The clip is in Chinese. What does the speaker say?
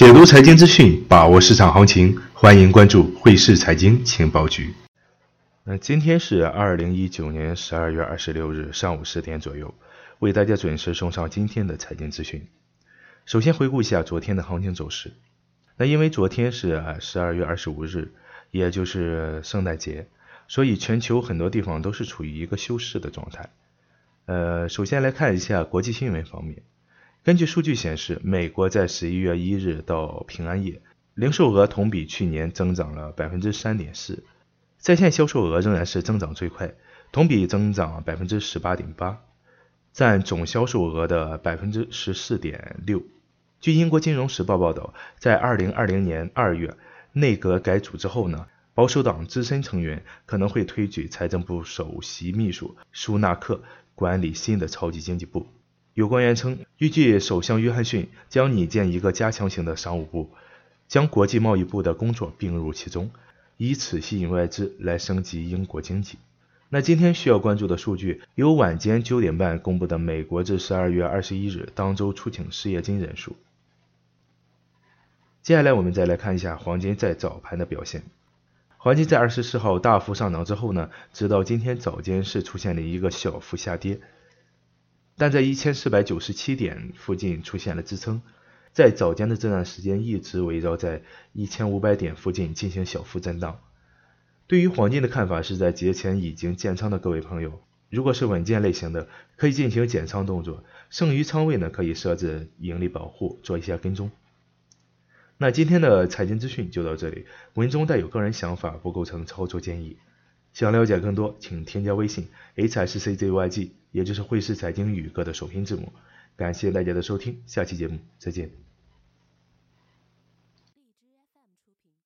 解读财经资讯，把握市场行情，欢迎关注汇市财经情报局。那今天是二零一九年十二月二十六日上午十点左右，为大家准时送上今天的财经资讯。首先回顾一下昨天的行情走势。那因为昨天是十二月二十五日，也就是圣诞节，所以全球很多地方都是处于一个休市的状态。呃，首先来看一下国际新闻方面。根据数据显示，美国在十一月一日到平安夜，零售额同比去年增长了百分之三点四，在线销售额仍然是增长最快，同比增长百分之十八点八，占总销售额的百分之十四点六。据英国金融时报报道，在二零二零年二月内阁改组之后呢，保守党资深成员可能会推举财政部首席秘书舒纳克管理新的超级经济部。有官员称，预计首相约翰逊将拟建一个加强型的商务部，将国际贸易部的工作并入其中，以此吸引外资来升级英国经济。那今天需要关注的数据有晚间九点半公布的美国至十二月二十一日当周出请失业金人数。接下来我们再来看一下黄金在早盘的表现。黄金在二十四号大幅上涨之后呢，直到今天早间是出现了一个小幅下跌。但在一千四百九十七点附近出现了支撑，在早间的这段时间一直围绕在一千五百点附近进行小幅震荡。对于黄金的看法是在节前已经建仓的各位朋友，如果是稳健类型的，可以进行减仓动作，剩余仓位呢可以设置盈利保护，做一下跟踪。那今天的财经资讯就到这里，文中带有个人想法，不构成操作建议。想了解更多，请添加微信 h s c z y g，也就是汇市财经宇哥的首拼字母。感谢大家的收听，下期节目再见。